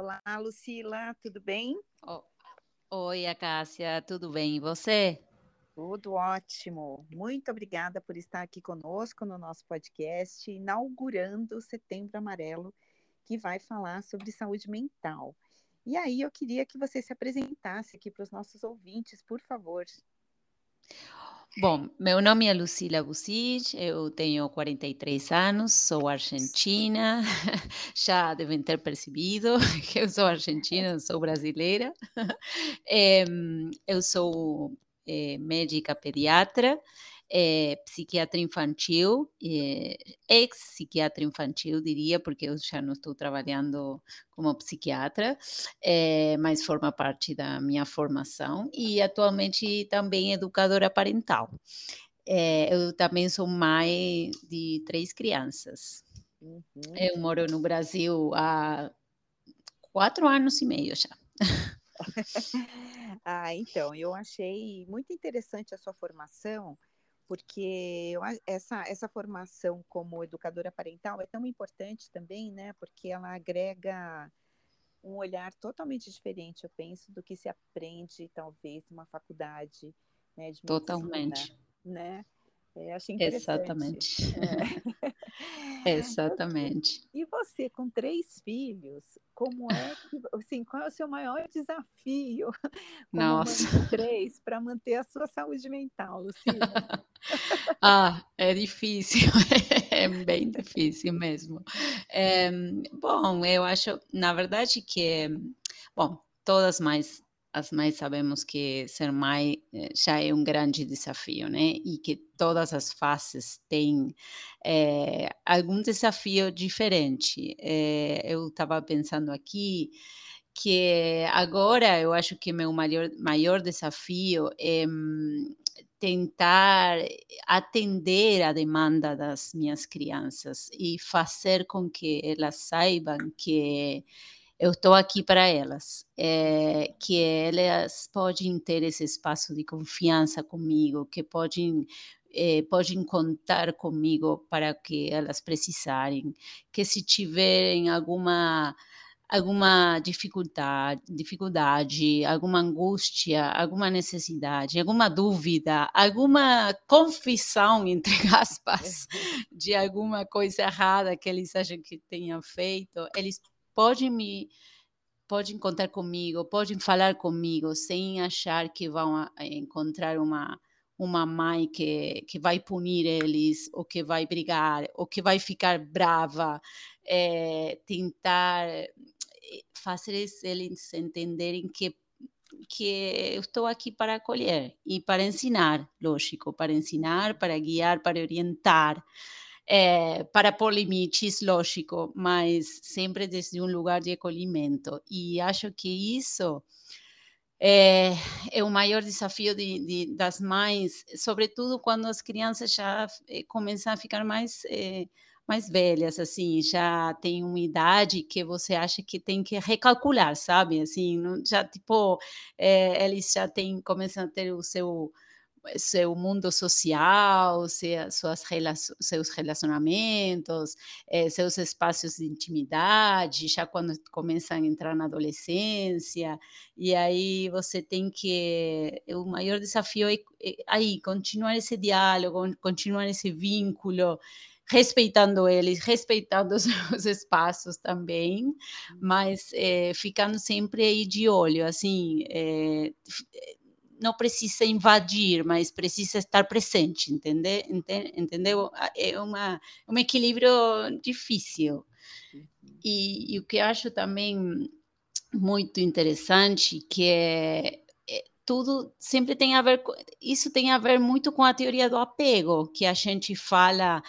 Olá, Lucila, tudo bem? Oh. Oi, Acácia, tudo bem? E você? Tudo ótimo. Muito obrigada por estar aqui conosco no nosso podcast, inaugurando o Setembro Amarelo, que vai falar sobre saúde mental. E aí eu queria que você se apresentasse aqui para os nossos ouvintes, por favor. Bom, meu nome é Lucila Busic, eu tenho 43 anos, sou argentina, já devem ter percebido que eu sou argentina, não sou brasileira. Eu sou é, médica pediatra, é, psiquiatra infantil, é, ex-psiquiatra infantil, diria, porque eu já não estou trabalhando como psiquiatra, é, mas forma parte da minha formação, e atualmente também educadora parental. eu também sou mãe de três crianças. Uhum. Eu moro no Brasil há quatro anos e meio já. ah, então, eu achei muito interessante a sua formação, porque essa, essa formação como educadora parental é tão importante também, né? Porque ela agrega um olhar totalmente diferente, eu penso, do que se aprende, talvez, numa faculdade né, de medicina, Totalmente. né? É, achei interessante. Exatamente. É. Exatamente. E você, com três filhos, como é que, assim, qual é o seu maior desafio Nossa. três para manter a sua saúde mental, Luciana? ah, é difícil, é bem difícil mesmo. É, bom, eu acho, na verdade, que, bom, todas mais as mães sabemos que ser mãe eh, já é um grande desafio, né? E que todas as fases têm é, algum desafio diferente. É, eu estava pensando aqui que agora eu acho que meu maior, maior desafio é tentar atender a demanda das minhas crianças e fazer com que elas saibam que eu estou aqui para elas, é, que elas podem ter esse espaço de confiança comigo, que podem é, podem contar comigo para que elas precisarem, que se tiverem alguma alguma dificuldade, dificuldade, alguma angústia, alguma necessidade, alguma dúvida, alguma confissão, entre aspas, de alguma coisa errada que eles acham que tenham feito, eles podem me podem contar comigo, podem falar comigo sem achar que vão encontrar uma uma mãe que, que vai punir eles, ou que vai brigar, ou que vai ficar brava, é, tentar eh, fazer eles entenderem que que eu estou aqui para acolher e para ensinar, lógico, para ensinar, para guiar, para orientar, é, para pôr limites, lógico, mas sempre desde um lugar de acolhimento. E acho que isso é, é o maior desafio de, de, das mães, sobretudo quando as crianças já é, começam a ficar mais mais velhas, assim, já tem uma idade que você acha que tem que recalcular, sabe? Assim, já tipo, é, eles já têm, começam a ter o seu seu mundo social, suas seus relacionamentos, eh, seus espaços de intimidade, já quando começam a entrar na adolescência, e aí você tem que. O maior desafio é, é aí continuar esse diálogo, continuar esse vínculo respeitando eles, respeitando os seus espaços também, mas é, ficando sempre aí de olho, assim, é, não precisa invadir, mas precisa estar presente, entende? entendeu? É uma, um equilíbrio difícil. E, e, o que acho também muito interessante, que é, é, tudo sempre tem a ver, isso tem a ver muito com a teoria do apego, que a gente fala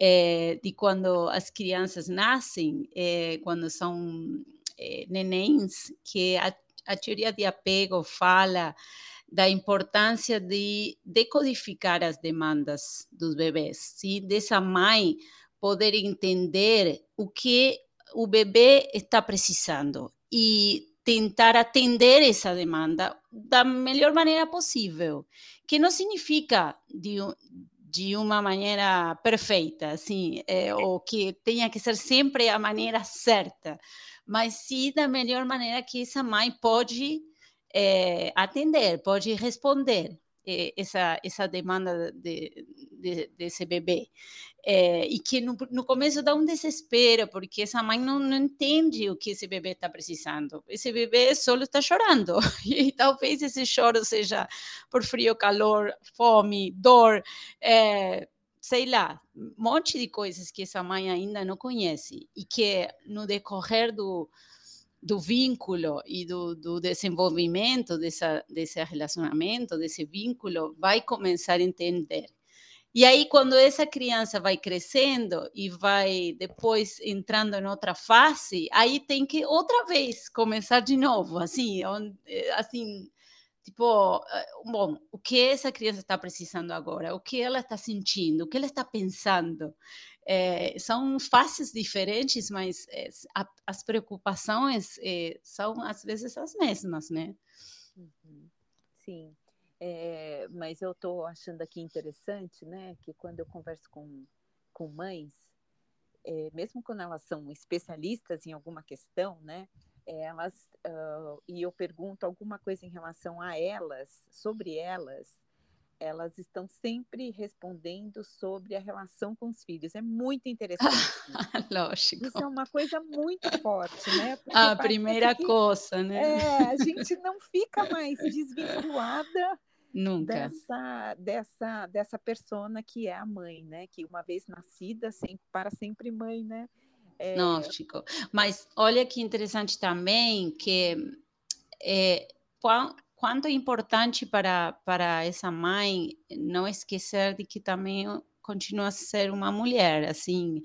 é, de quando as crianças nascem, é, quando são é, nenéns, que a, a teoria de apego fala da importância de decodificar as demandas dos bebês, sim? dessa mãe poder entender o que o bebê está precisando e tentar atender essa demanda da melhor maneira possível, que não significa de, de uma maneira perfeita, assim, é, ou que tenha que ser sempre a maneira certa, mas sim da melhor maneira que essa mãe pode é, atender, pode responder é, essa, essa demanda de, de, desse bebê. É, e que no, no, começo dá um desespero, porque essa mãe não, não entende o que esse bebê está precisando. Esse bebê só está chorando, e talvez esse choro seja por frio, calor, fome, dor, é, sei lá, um monte de coisas que essa mãe ainda não conhece, e que no decorrer do, do vínculo e do, do desenvolvimento dessa, desse relacionamento, desse vínculo, vai começar a entender. E aí, quando essa criança vai crescendo e vai depois entrando em outra fase, aí tem que outra vez começar de novo, assim, eh, assim, tipo, eh, bom, o que essa criança está precisando agora? O que ela está sentindo? O que ela está pensando? É, são faces diferentes, mas é, a, as preocupações é, são às vezes as mesmas, né? Uhum. Sim. É, mas eu estou achando aqui interessante, né, que quando eu converso com, com mães, é, mesmo quando elas são especialistas em alguma questão, né, elas uh, e eu pergunto alguma coisa em relação a elas, sobre elas, elas estão sempre respondendo sobre a relação com os filhos. É muito interessante. Lógico. Isso é uma coisa muito forte, né? Porque a primeira que, coisa, né? É, a gente não fica mais desvinculada Nunca. Dessa, dessa, dessa persona que é a mãe, né? Que uma vez nascida, sempre, para sempre mãe, né? É... Chico. Mas olha que interessante também que é, quanto é importante para, para essa mãe não esquecer de que também continua a ser uma mulher, assim,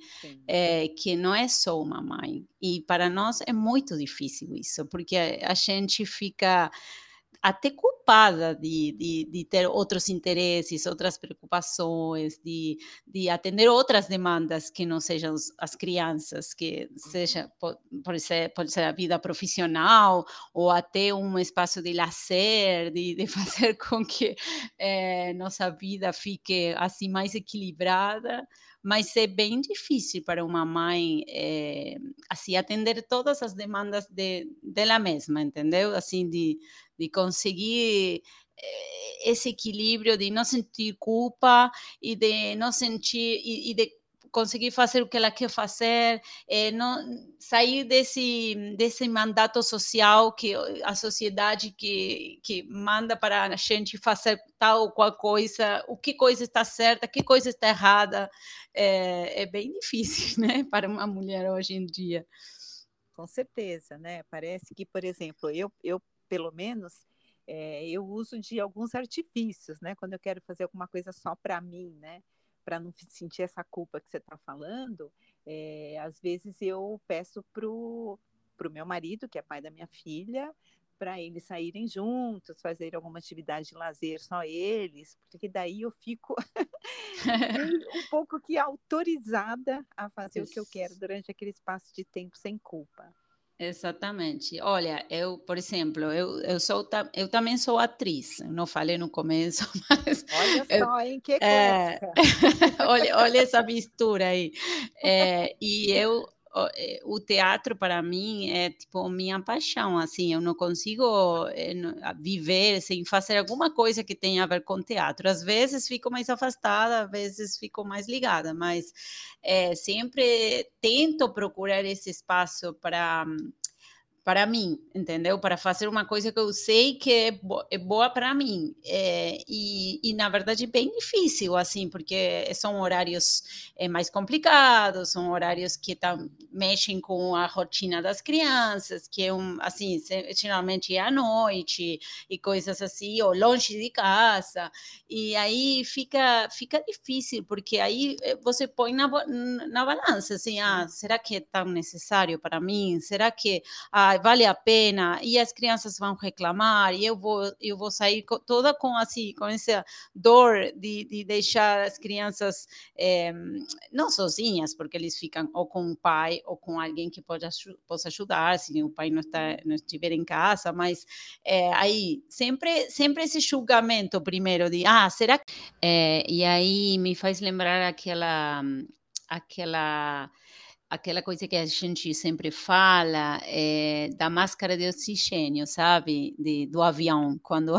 é, que não é só uma mãe. E para nós é muito difícil isso, porque a, a gente fica até culpada de, de, de, ter outros interesses, outras preocupações, de, de atender outras demandas que não sejam as crianças, que seja pode ser, pode ser a vida profissional ou até um espaço de lazer, de, de fazer com que é, nossa vida fique assim mais equilibrada mas é bem difícil para uma mãe é, assim atender todas as demandas de, dela mesma, entendeu? Assim de, de conseguir eh, esse equilíbrio de não sentir culpa e de não sentir e, e de conseguir fazer o que ela quer fazer, é, não sair desse desse mandato social que a sociedade que que manda para a gente fazer tal ou qual coisa, o que coisa está certa, que coisa está errada, é, é bem difícil, né, para uma mulher hoje em dia. Com certeza, né? Parece que, por exemplo, eu, eu pelo menos é, eu uso de alguns artifícios, né? Quando eu quero fazer alguma coisa só para mim, né? Para não sentir essa culpa que você está falando, é, às vezes eu peço pro pro meu marido, que é pai da minha filha, para eles saírem juntos, fazer alguma atividade de lazer só eles, porque daí eu fico um pouco que autorizada a fazer Isso. o que eu quero durante aquele espaço de tempo sem culpa. Exatamente. Olha, eu, por exemplo, eu, eu sou eu também sou atriz. não falei no começo, mas olha só, em que é, olha, olha essa mistura aí. É, e eu eh, o teatro para mim é tipo minha paixão, assim, eu não consigo eh, viver sem fazer alguma coisa que tenha a ver com teatro. Às vezes fico mais afastada, às vezes fico mais ligada, mas é, sempre tento procurar esse espaço para para mim, entendeu? Para fazer uma coisa que eu sei que é, bo é boa para mim. É, e, e, na verdade, bem difícil, assim, porque são horários é, mais complicados, são horários que tá, mexem com a rotina das crianças, que é um, assim, geralmente é à noite e coisas assim, ou longe de casa. E aí fica, fica difícil, porque aí eh, você põe na, na balança, assim, ah, será que é tão necessário para mim? Será que, ah, vale a pena, e as crianças vão reclamar, e eu vou, eu vou sair toda com assim, com essa dor de, de deixar as crianças é, não sozinhas, porque eles ficam ou com o pai ou com alguém que pode, possa ajudar, se o pai não, está, não estiver em casa, mas é, aí sempre, sempre esse julgamento primeiro de, ah, será? Que... É, e aí me faz lembrar aquela, aquela aquela coisa que a gente sempre fala é, da máscara de oxigênio, sabe, de, do avião, quando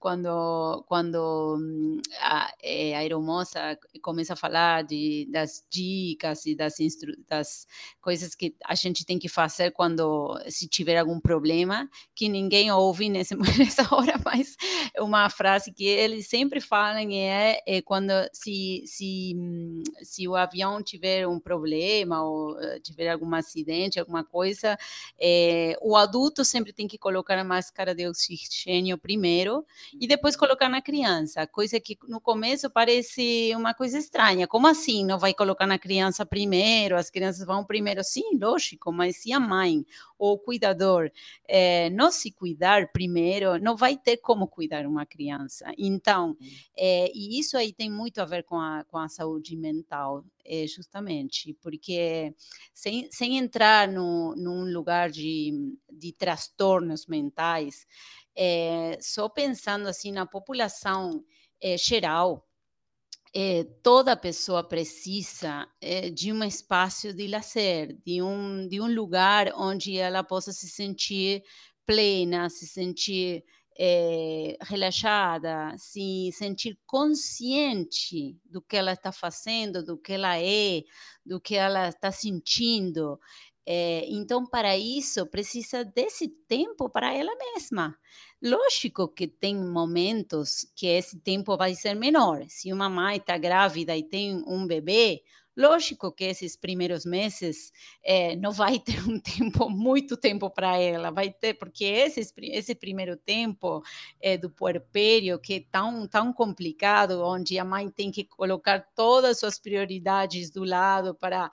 quando quando hum, a, é, a aeromoça começa a falar de, das dicas e das, das coisas que a gente tem que fazer quando se tiver algum problema, que ninguém ouve nesse, nessa hora, mas uma frase que eles sempre falam é, é quando se, se, hum, se o avião tiver um problema ou eh, tiver algum acidente, alguma coisa, é, o adulto sempre tem que colocar a máscara de oxigênio primeiro e depois colocar na criança, coisa que no começo parece uma coisa estranha. Como assim não vai colocar na criança primeiro? As crianças vão primeiro? Sim, lógico, mas se a mãe ou o cuidador é, não se cuidar primeiro, não vai ter como cuidar uma criança. Então, é, e isso aí tem muito a ver com a, com a saúde mental é, justamente, porque sem, sem entrar no, num lugar de, de transtornos mentais, só pensando assim na população é, geral, é, toda pessoa precisa é, de um espaço de lazer, de um, de um lugar onde ela possa se sentir plena, se sentir é, relaxada, se sentir consciente do que ela está fazendo, do que ela é, do que ela está sentindo. É, então, para isso, precisa desse tempo para ela mesma. Lógico que tem momentos que esse tempo vai ser menor. Se uma mãe está grávida e tem um bebê, Lógico que esses primeiros meses é, não vai ter um tempo, muito tempo para ela, vai ter, porque esse, esse primeiro tempo é, do puerpério, que é tão, tão complicado, onde a mãe tem que colocar todas as suas prioridades do lado para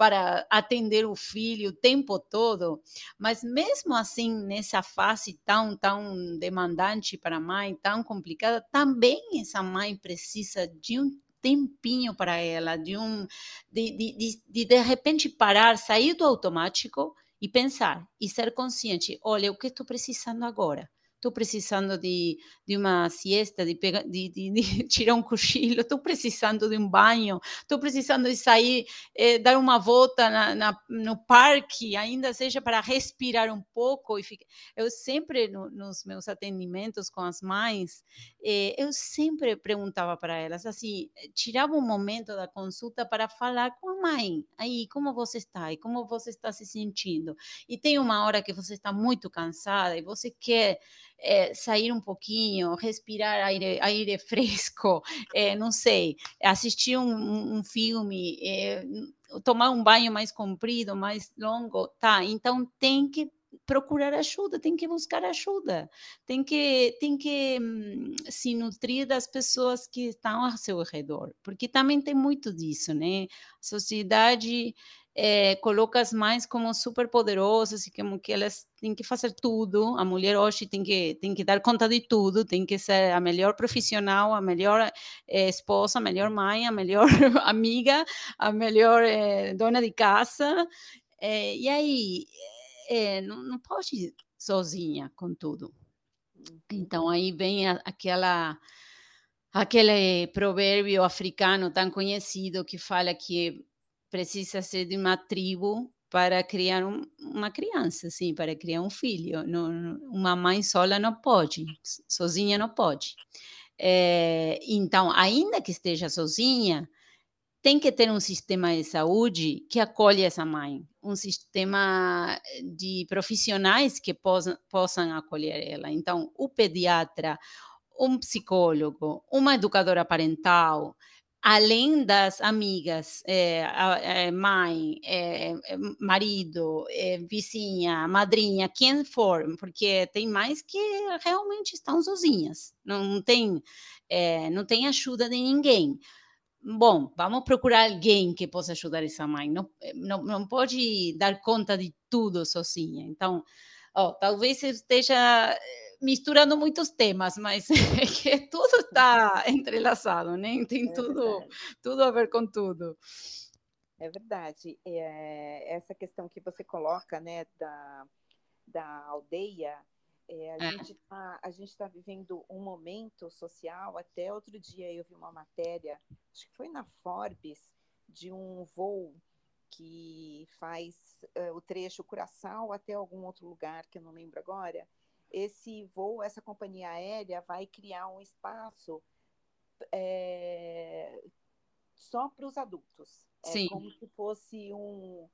para atender o filho o tempo todo, mas mesmo assim, nessa fase tão, tão demandante para a mãe, tão complicada, também essa mãe precisa de um tempinho para ela, de um de, de, de, de, de repente parar, sair do automático e pensar e ser consciente, olha, o que estou precisando agora? Estou precisando de, de uma siesta, de, pegar, de, de, de tirar um cochilo, estou precisando de um banho, estou precisando de sair, eh, dar uma volta na, na, no parque, ainda seja para respirar um pouco. E fica... Eu sempre, no, nos meus atendimentos com as mães, eh, eu sempre perguntava para elas, assim, tirava um momento da consulta para falar com a mãe, aí, como você está? E como você está se sentindo? E tem uma hora que você está muito cansada e você quer é, sair um pouquinho, respirar aire, aire fresco, é, não sei, assistir um, um filme, é, tomar um banho mais comprido, mais longo, tá? Então tem que procurar ajuda, tem que buscar ajuda, tem que tem que hum, se nutrir das pessoas que estão ao seu redor, porque também tem muito disso, né? A sociedade é, coloca as mães como super poderosas e como que elas têm que fazer tudo. A mulher hoje tem que, tem que dar conta de tudo, tem que ser a melhor profissional, a melhor é, esposa, a melhor mãe, a melhor amiga, a melhor é, dona de casa. e aí, não, não pode ir sozinha com tudo. Então, aí vem a, aquela aquele provérbio africano tão conhecido que fala que precisa ser de uma tribo para criar um, uma criança, assim, para criar um filho. Não, uma mãe sola não pode, sozinha não pode. É, então, ainda que esteja sozinha, tem que ter um sistema de saúde que acolhe essa mãe, um sistema de profissionais que possam, possam acolher ela. Então, o pediatra, um psicólogo, uma educadora parental, além das amigas, é, é, mãe, é, marido, vizinha, madrinha, quem for, porque tem mais que realmente estão sozinhas, não tem, não tem ajuda de ninguém. Bom, vamos procurar alguém que possa ajudar essa mãe. Não, não, não pode dar conta de tudo sozinha. Então, oh, talvez esteja misturando muitos temas, mas é que tudo está entrelaçado, né? Tem é tudo, tudo a ver com tudo. É verdade. É, essa questão que você coloca, né, da, da aldeia, é, a, é. Gente tá, a gente está vivendo um momento social. Até outro dia eu vi uma matéria, acho que foi na Forbes, de um voo que faz uh, o trecho Curaçao até algum outro lugar que eu não lembro agora. Esse voo, essa companhia aérea vai criar um espaço é, só para os adultos. É Sim. como se fosse um,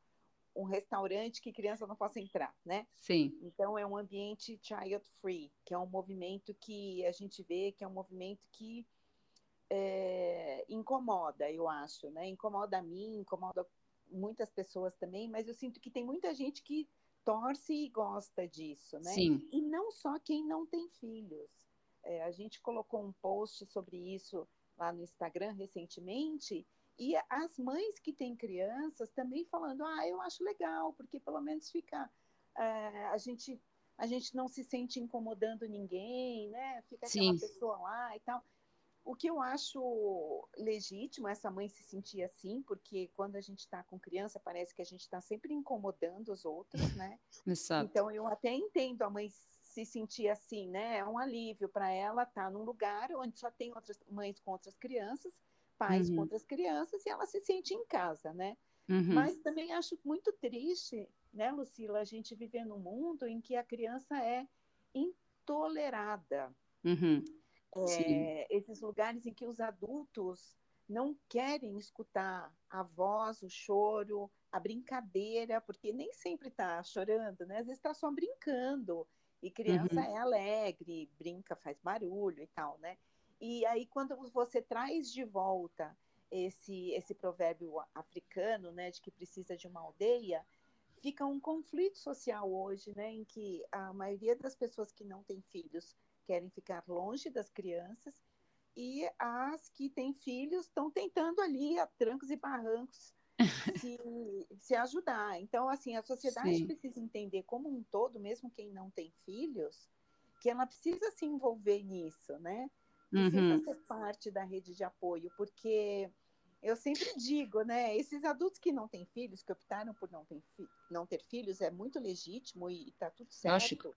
um restaurante que criança não possa entrar, né? Sim. Então é um ambiente child free, que é um movimento que a gente vê que é um movimento que é, incomoda, eu acho, né? Incomoda a mim, incomoda muitas pessoas também, mas eu sinto que tem muita gente que torce e gosta disso, né? Sim. E não só quem não tem filhos. É, a gente colocou um post sobre isso lá no Instagram recentemente e as mães que têm crianças também falando, ah, eu acho legal, porque pelo menos fica. É, a, gente, a gente não se sente incomodando ninguém, né? Fica Sim. aquela pessoa lá e tal. O que eu acho legítimo essa mãe se sentir assim, porque quando a gente está com criança, parece que a gente está sempre incomodando os outros, né? Exato. Então eu até entendo a mãe se sentir assim, né? É um alívio para ela estar tá num lugar onde só tem outras mães com outras crianças pais uhum. com outras crianças e ela se sente em casa, né? Uhum. Mas também acho muito triste, né, Lucila, a gente viver num mundo em que a criança é intolerada. Uhum. É, esses lugares em que os adultos não querem escutar a voz, o choro, a brincadeira, porque nem sempre está chorando, né? Às vezes está só brincando. E criança uhum. é alegre, brinca, faz barulho e tal, né? E aí, quando você traz de volta esse, esse provérbio africano, né, de que precisa de uma aldeia, fica um conflito social hoje, né, em que a maioria das pessoas que não têm filhos querem ficar longe das crianças e as que têm filhos estão tentando ali, a trancos e barrancos, se, se ajudar. Então, assim, a sociedade Sim. precisa entender como um todo, mesmo quem não tem filhos, que ela precisa se envolver nisso, né? precisa uhum. ser parte da rede de apoio, porque eu sempre digo, né? Esses adultos que não têm filhos, que optaram por não ter, não ter filhos, é muito legítimo e está tudo certo. Lógico.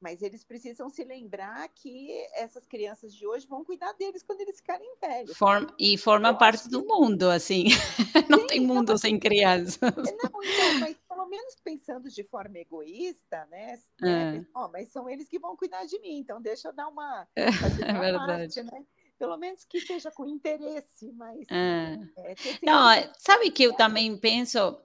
Mas eles precisam se lembrar que essas crianças de hoje vão cuidar deles quando eles ficarem velhos. Forma, e forma parte que... do mundo, assim. não Sim, tem mundo não, sem crianças. Não, então, mas pelo menos pensando de forma egoísta, né? É. Oh, mas são eles que vão cuidar de mim, então deixa eu dar uma. É, é verdade. Parte, né? Pelo menos que seja com interesse, mas. É. É, não, sabe que eu também penso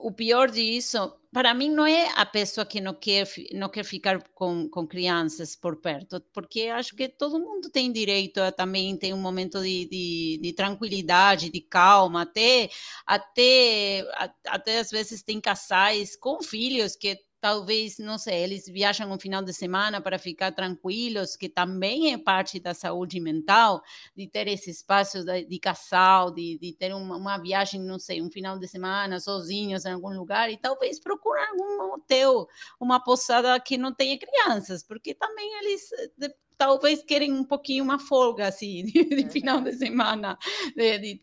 o pior disso, para mim, não é a pessoa que não quer, não quer ficar com, com crianças por perto, porque acho que todo mundo tem direito a também ter um momento de, de, de tranquilidade, de calma, até, até, até às vezes tem casais com filhos que talvez, não sei, eles viajam um final de semana para ficar tranquilos, que também é parte da saúde mental, de ter esse espaço de, de casal, de, de ter uma, uma, viagem, não sei, um final de semana sozinhos em algum lugar, e talvez procurar algum hotel, uma posada que não tenha crianças, porque também eles de, talvez querem um pouquinho uma folga assim de, de final de semana de, de,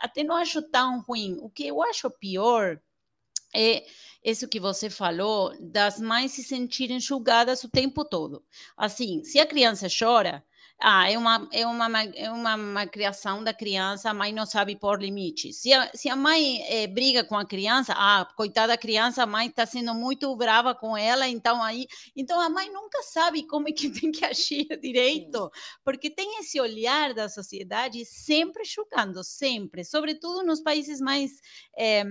até não acho tão ruim o que eu acho pior é isso que você falou, das mães se sentirem julgadas o tempo todo. Assim, se a criança chora, ah, é uma, é uma, é uma, uma criação da criança, a mãe não sabe pôr limites. Se a, se a mãe é, briga com a criança, ah, coitada da criança, a mãe está sendo muito brava com ela, então aí, então a mãe nunca sabe como é que tem que agir direito, porque tem esse olhar da sociedade sempre julgando, sempre, sobretudo nos países mais é,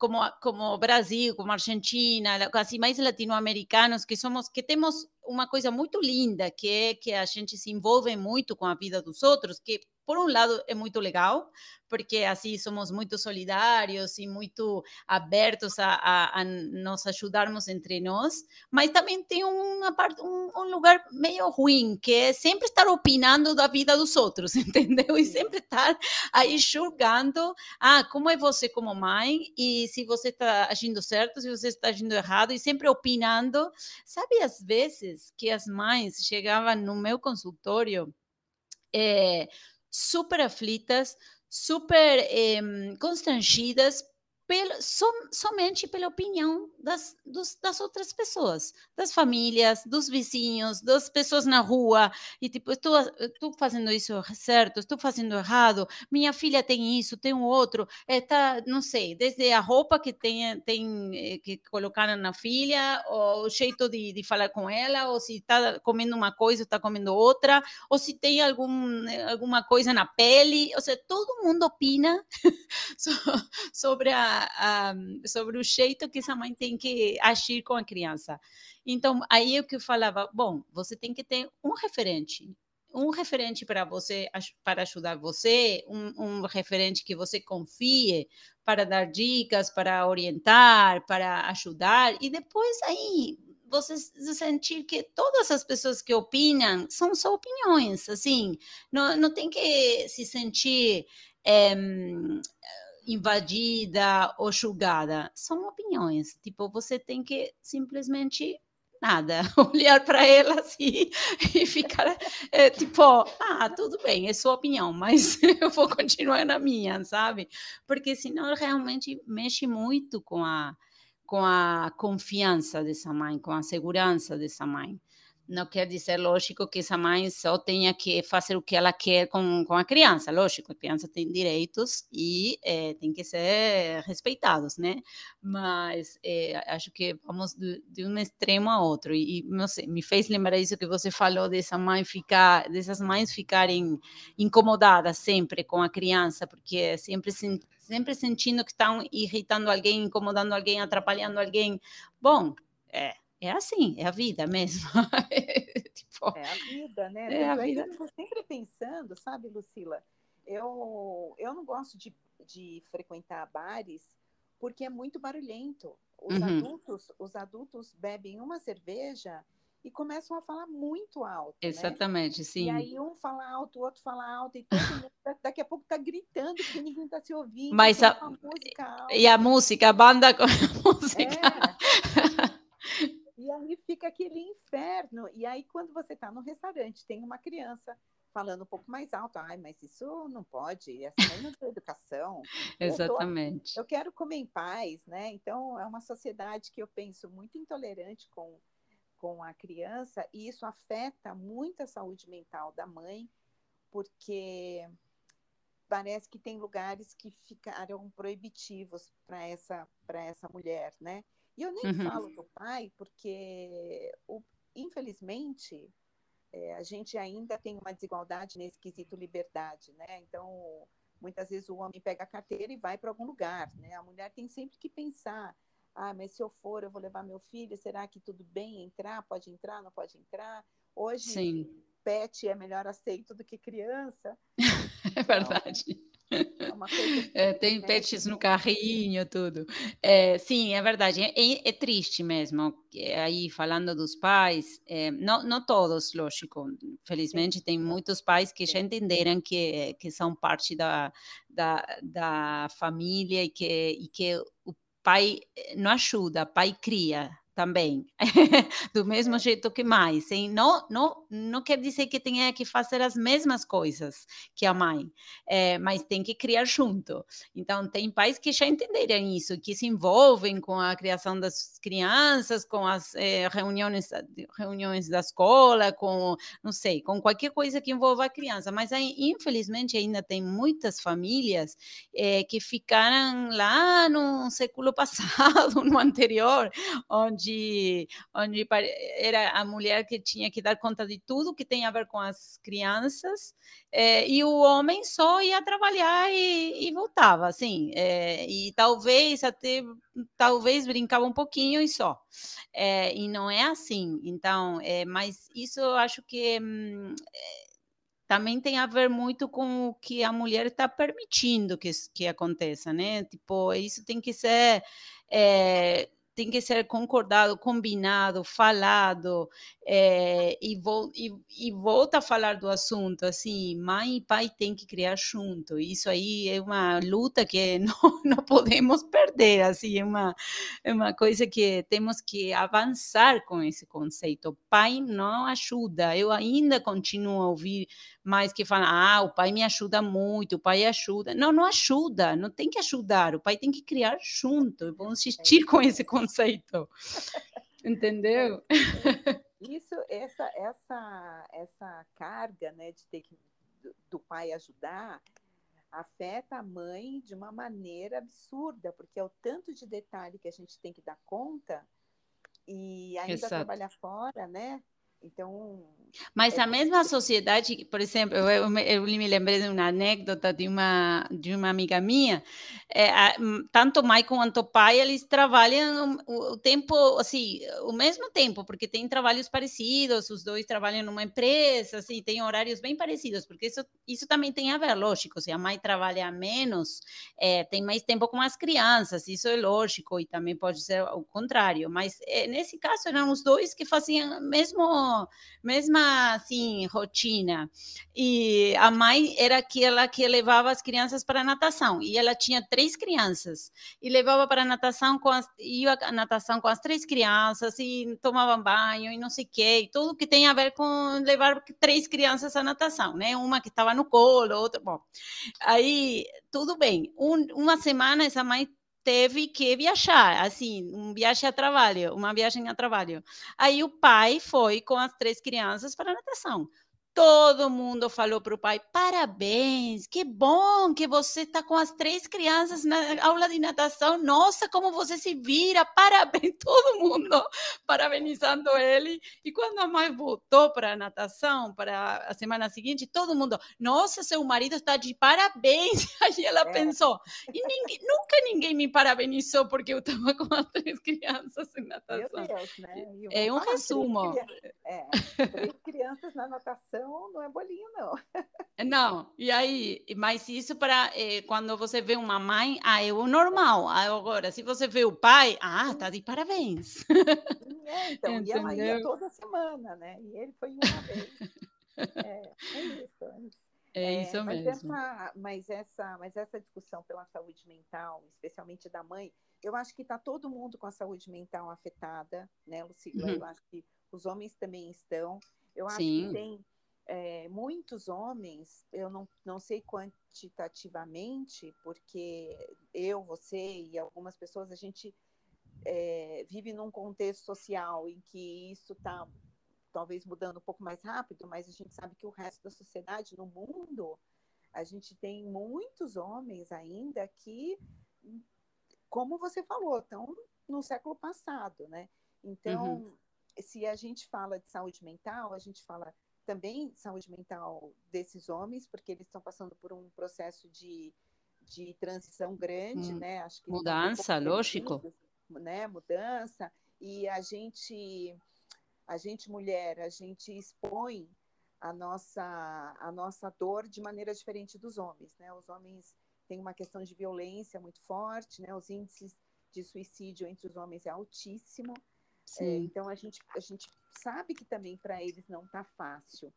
como, como Brasil, como Argentina, assim mais latino-americanos, que somos, que temos uma coisa muito linda, que é que a gente se envolve muito com a vida dos outros, que por um lado é muito legal, porque assim somos muito solidários e muito abertos a, a, a nos ajudarmos entre nós, mas também tem uma parte, um, um, lugar meio ruim, que é sempre estar opinando da vida dos outros, entendeu? E sempre estar aí julgando, ah, como é você como mãe, e se você está agindo certo, se você está agindo errado, e sempre opinando. Sabe, às vezes, que as mães chegavam no meu consultório é, super aflitas, super eh, constrangidas pelo, som, somente pela opinião das, dos, das outras pessoas, das famílias, dos vizinhos, das pessoas na rua, e tipo, estou, estou fazendo isso certo, estou fazendo errado, minha filha tem isso, tem o outro, é, tá, não sei, desde a roupa que tem, tem eh, que colocar na filha, ou o jeito de, de falar com ela, ou se está comendo uma coisa, está comendo outra, ou se tem algum, alguma coisa na pele, ou seja, todo mundo opina sobre a a, sobre o jeito que essa mãe tem que agir com a criança. Então, aí é o que eu falava, bom, você tem que ter um referente, um referente para você, para ajudar você, um, um, referente que você confie para dar dicas, para orientar, para ajudar, e depois aí você sentir que todas as pessoas que opinam são só opiniões, assim, não, não tem que se sentir é, invadida ou julgada. São opiniões. Tipo, você tem que simplesmente nada, olhar para elas assim, e ficar é, tipo, ah, tudo bem, é sua opinião, mas eu vou continuar na minha, sabe? Porque senão realmente mexe muito com a com a confiança dessa mãe, com a segurança dessa mãe não quer dizer, lógico, que essa mãe só tenha que fazer o que ela quer com, com a criança. Lógico, a criança tem direitos e é, tem que ser respeitados, né? Mas é, acho que vamos de, de, um extremo a outro. E, não sei, me fez lembrar isso que você falou dessa mãe ficar, dessas mães ficarem incomodadas sempre com a criança, porque sempre sempre sentindo que estão irritando alguém, incomodando alguém, atrapalhando alguém. Bom, é, é assim, é a vida mesmo. tipo, é a vida, né? É a vida. Eu estou sempre pensando, sabe, Lucila? Eu, eu não gosto de, de frequentar bares porque é muito barulhento. Os, uhum. adultos, os adultos bebem uma cerveja e começam a falar muito alto. Né? Exatamente, né? sim. E aí um fala alto, o outro fala alto, e todo mundo daqui a pouco está gritando porque ninguém está se ouvindo. Mas a... a e a música, a banda com a música. É. E aí fica aquele inferno. E aí, quando você está no restaurante, tem uma criança falando um pouco mais alto, ai, mas isso não pode, essa não é educação. Exatamente. Eu, tô, eu, quero comer em paz, né? Então, é uma sociedade que eu penso muito intolerante com, com a criança, e isso afeta muito a saúde mental da mãe, porque parece que tem lugares que ficaram proibitivos para essa, essa mulher, né? E eu nem uhum. falo do pai, porque, o, infelizmente, é, a gente ainda tem uma desigualdade nesse quesito liberdade, né? Então, muitas vezes o homem pega a carteira e vai para algum lugar, né? A mulher tem sempre que pensar, ah, mas se eu for, eu vou levar meu filho, será que tudo bem entrar? Pode entrar, não pode entrar? Hoje, Sim. pet é melhor aceito do que criança. é verdade. Então, é, é tem pets no carrinho, tudo. É, sim, é verdade. É, é, triste mesmo. Aí, falando dos pais, é, não, não todos, lógico. Felizmente, tem muitos pais que já entenderam que, que são parte da, da, da família e que, e que o pai não ajuda, o pai cria também, do mesmo jeito que mais. Hein? Não, não, não quer dizer que tenha que fazer as mesmas coisas que a mãe, é, mas tem que criar junto. Então, tem pais que já entenderam isso, que se envolvem com a criação das crianças, com as é, reuniões, reuniões da escola, com, não sei, com qualquer coisa que envolva a criança. Mas, aí, infelizmente, ainda tem muitas famílias é, que ficaram lá no século passado, no anterior, onde onde, onde era a mulher que tinha que dar conta de tudo que tem a ver com as crianças, é, e o homem só ia trabalhar e, e voltava, assim, é, e talvez até, talvez brincava um pouquinho e só, é, e não é assim, então, mas isso eu acho que hum, também tem a ver muito com o que a mulher está permitindo que, que aconteça, né? Tipo, isso tem que ser. É, tem que ser concordado, combinado, falado, é, e, vou, e, e, volta a falar do assunto, assim, mãe e pai têm que criar junto, isso aí é uma luta que não, não podemos perder, assim, é uma, é uma coisa que temos que avançar com esse conceito, pai não ajuda, eu ainda continuo a ouvir mais que falam, ah, o pai me ajuda muito, o pai ajuda, não, não ajuda, não tem que ajudar, o pai tem que criar junto, vamos insistir com esse conceito. Entendeu? Isso, essa, essa, essa carga, né, de ter que do, do pai ajudar, afeta a mãe de uma maneira absurda, porque é o tanto de detalhe que a gente tem que dar conta e ainda Exato. trabalhar fora, né? Então. Mas é a mesma sociedade, por exemplo, eu, eu, me lembrei de uma anedota de uma, de uma amiga minha, é, a, tanto mãe quanto pai, eles trabalham o, o, tempo, assim, o mesmo tempo, porque tem trabalhos parecidos, os dois trabalham numa empresa, assim, tem horários bem parecidos, porque isso, isso também tem a ver, lógico, se a mãe trabalha menos, é, tem mais tempo com as crianças, isso é lógico, e também pode ser o contrário, mas é, nesse caso eram os dois que faziam mesmo mesma assim rotina. E a mãe era aquela que levava as crianças para a natação e ela tinha três crianças e levava para a natação com as, ia à natação com as três crianças e tomavam banho e não sei o tudo que tem a ver com levar três crianças à natação, né? Uma que estava no colo, outra, bom. Aí tudo bem. Um, uma semana essa mãe teve que viajar, assim, um viagem a trabalho, uma viagem a trabalho. Aí o pai foi com as três crianças para a natação. Todo mundo falou para o pai: parabéns, que bom que você está com as três crianças na aula de natação. Nossa, como você se vira, parabéns. Todo mundo parabenizando ele. E quando a mãe voltou para a natação, para a semana seguinte, todo mundo: nossa, seu marido está de parabéns. Aí ela é. pensou: e ninguém, nunca ninguém me parabenizou porque eu estava com as três crianças em natação. Deus, né? É um resumo. Três, é, três crianças na natação não, é bolinho, não. Não, e aí, mas isso para eh, quando você vê uma mãe, ah, é o normal. Agora, se você vê o pai, ah, tá de parabéns. É, então, Entendeu? e ela ia toda semana, né? E ele foi uma vez. É, é isso. É, é isso mas mesmo. Essa, mas, essa, mas essa discussão pela saúde mental, especialmente da mãe, eu acho que está todo mundo com a saúde mental afetada, né, Lucila? Uhum. Eu acho que os homens também estão. Eu acho Sim. que tem é, muitos homens, eu não, não sei quantitativamente, porque eu, você e algumas pessoas, a gente é, vive num contexto social em que isso está talvez mudando um pouco mais rápido, mas a gente sabe que o resto da sociedade, no mundo, a gente tem muitos homens ainda que, como você falou, estão no século passado, né? Então, uhum. se a gente fala de saúde mental, a gente fala também saúde mental desses homens, porque eles estão passando por um processo de, de transição grande, hum, né? Acho que mudança, lógico. Né? Mudança. E a gente, a gente mulher, a gente expõe a nossa, a nossa dor de maneira diferente dos homens, né? Os homens têm uma questão de violência muito forte, né? Os índices de suicídio entre os homens é altíssimo. É, então a gente, a gente sabe que também para eles não está fácil.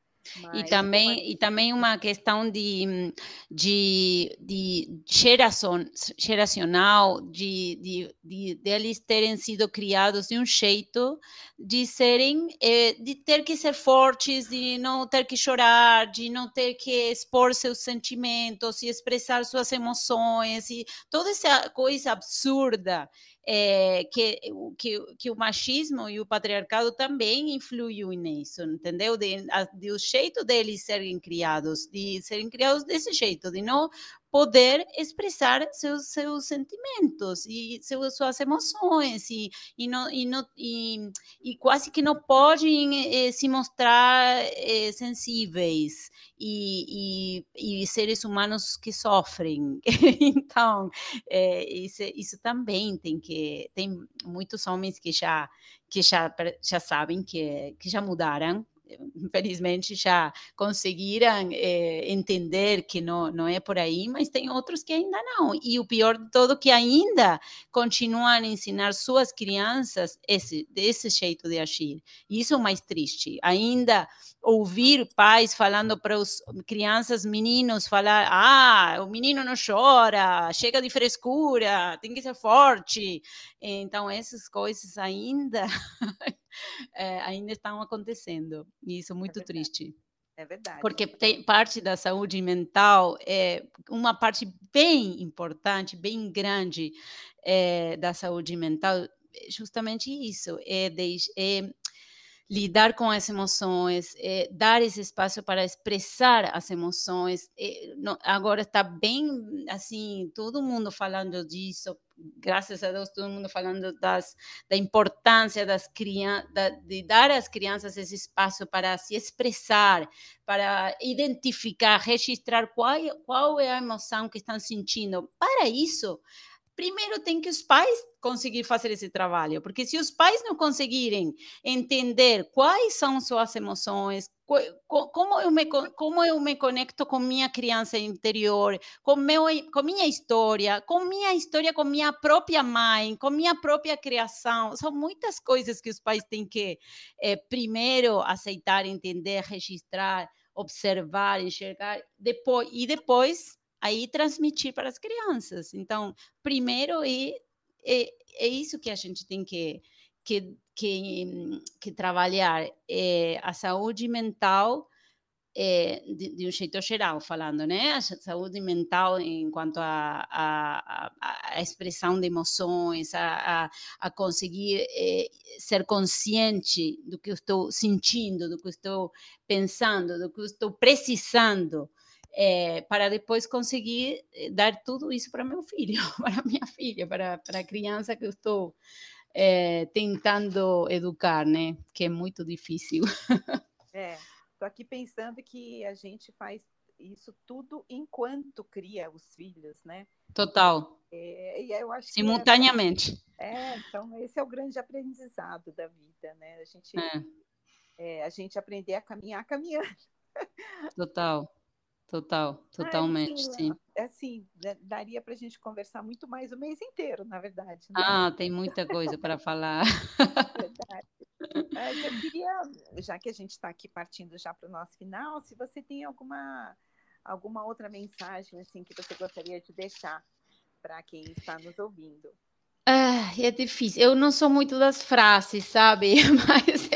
E também, e também uma questão de, de, de geração, geracional, de, de, de, de, eles terem sido criados de um jeito de serem, eh, de ter que ser fortes, de não ter que chorar, de não ter que expor seus sentimentos e expressar suas emoções e toda essa coisa absurda é, que, que, que o machismo e o patriarcado também influiu nisso, entendeu? De, de o jeito deles serem criados, de serem criados desse jeito, de não poder expressar seus, seus sentimentos e seus, suas emoções e, e, não, e, não, e, e quase que não podem eh, se mostrar eh, sensíveis e, e, e, seres humanos que sofrem. então, é, isso, isso também tem que... Tem muitos homens que já, que já, já sabem que, que já mudaram infelizmente já conseguiram é, entender que não, não é por aí, mas tem outros que ainda não. E o pior de tudo que ainda continuam a ensinar suas crianças esse, desse jeito de agir. Isso é o mais triste. Ainda ouvir pais falando para os crianças, meninos, falar: ah, o menino não chora, chega de frescura, tem que ser forte. Então, essas coisas ainda, é, ainda estão acontecendo. E isso é muito é triste. É verdade. Porque tem parte da saúde mental é uma parte bem importante, bem grande é, da saúde mental, justamente isso, é, de, é lidar com as emoções, é, dar esse espaço para expressar as emoções. É, não, agora está bem assim, todo mundo falando disso, graças a Deus, todo mundo falando das, da importância das crianças, de dar às crianças esse espaço para se expressar, para identificar, registrar qual, qual é a emoção que estão sentindo. Para isso, primeiro tem que os pais conseguir fazer esse trabalho, porque se os pais não conseguirem entender quais são suas emoções, como eu me, como eu me conecto com minha criança interior, com, meu, com minha história, com minha história com minha própria mãe, com minha própria criação. São muitas coisas que os pais têm que, é, primeiro, aceitar, entender, registrar, observar, enxergar, depois, e depois aí transmitir para as crianças. Então, primeiro é, é, é isso que a gente tem que, que, que, que trabalhar, é a saúde mental é, de, de, um jeito geral, falando, né? A saúde mental enquanto a, a, a, a expressão de emoções, a, a, conseguir é, ser consciente do que eu estou sentindo, do que eu estou pensando, do que eu estou precisando é, para depois conseguir eh, dar tudo isso para meu filho, para minha filha, para, para a criança que eu estou é, tentando educar, né? Que é muito difícil. É, estou aqui pensando que a gente faz isso tudo enquanto cria os filhos, né? Total. É, e eu acho Simultaneamente. é, então esse é o grande aprendizado da vida, né? A gente, é. É, a gente aprender a caminhar caminhando. Total. Total, totalmente, ah, sim. Assim, daria para a gente conversar muito mais o mês inteiro, na verdade. Né? Ah, tem muita coisa para falar. Verdade. Mas eu queria, já que a gente está aqui partindo já para o nosso final, se você tem alguma, alguma outra mensagem assim que você gostaria de deixar para quem está nos ouvindo. Ah, é difícil. Eu não sou muito das frases, sabe? Mas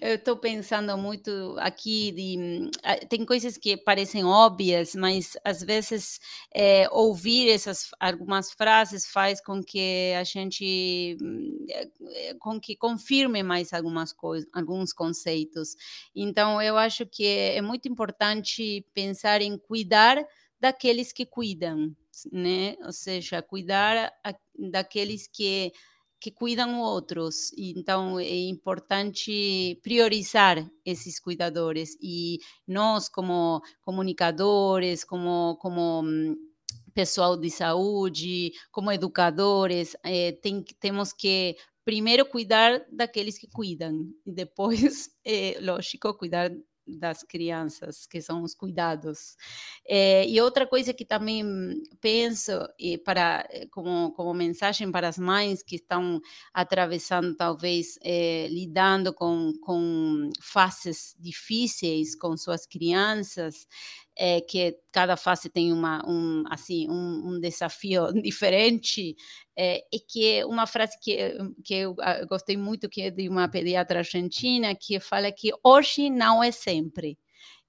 eu estou pensando muito aqui de ah, tem coisas que parecem óbvias, mas às vezes é, ouvir essas algumas frases faz com que a gente é, com que confirme mais algumas coisas, alguns conceitos. Então eu acho que é muito importante pensar em cuidar daqueles que cuidam, né? Ou seja, cuidar a, daqueles que que cuidam outros. Então é importante priorizar esses cuidadores e nós como comunicadores, como como hum, pessoal de saúde, como educadores, eh, tem, temos que primeiro cuidar daqueles que cuidam e depois, é, lógico, cuidar das crianças, que são os cuidados. É, e outra coisa que também penso, e para, eh, como, como mensagem para as mães que estão atravessando, talvez, é, lidando com, com fases difíceis com suas crianças, é, que cada fase tem uma, um, assim, um, um desafio diferente, é, e que uma frase que, que eu ah, gostei muito, que é de uma pediatra argentina, que fala que hoje não é sempre.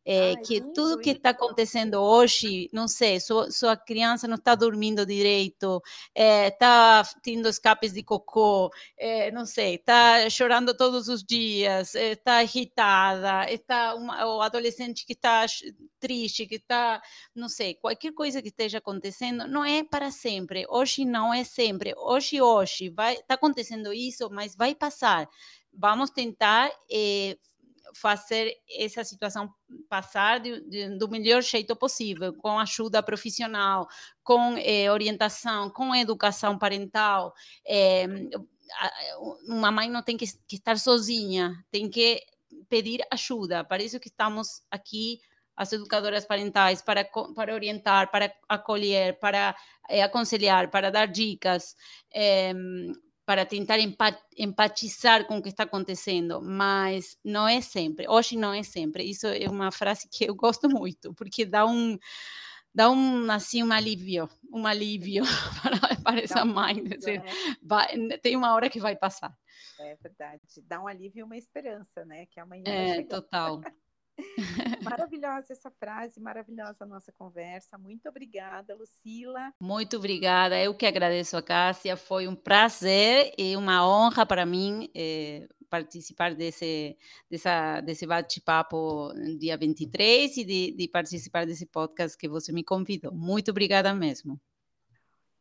É, Ai, que tudo que está acontecendo hoje, não sei, sua, sua criança não está dormindo direito, está é, tendo escapes de cocô, é, não sei, está chorando todos os dias, está irritada, está o adolescente que está triste, que está, não sei, qualquer coisa que esteja acontecendo, não é para sempre. Hoje não é sempre. Hoje, hoje, vai, está acontecendo isso, mas vai passar. Vamos tentar eh, fazer essa situação passar de, de, do melhor jeito possível, com ajuda profissional, com eh, orientação, com educação parental. Eh, uma mãe não tem que, que estar sozinha, tem que pedir ajuda. Para isso que estamos aqui as educadoras parentais para, para orientar, para acolher, para é, aconselhar, para dar dicas, é, para tentar empatizar com o que está acontecendo, mas não é sempre, hoje não é sempre. Isso é uma frase que eu gosto muito, porque dá um dá um assim um alívio, um alívio para, para essa um mãe, dizer, né? vai, tem uma hora que vai passar. É verdade, dá um alívio e uma esperança, né, que amanhã É, total. Maravilhosa essa frase, maravilhosa a nossa conversa. Muito obrigada, Lucila. Muito obrigada. Eu que agradeço a Cássia. Foi um prazer e uma honra para mim eh, participar desse, dessa, desse bate-papo dia 23 e de, de participar desse podcast que você me convidou. Muito obrigada mesmo.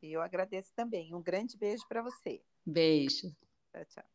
Eu agradeço também. Um grande beijo para você. Beijo. Tchau, tchau.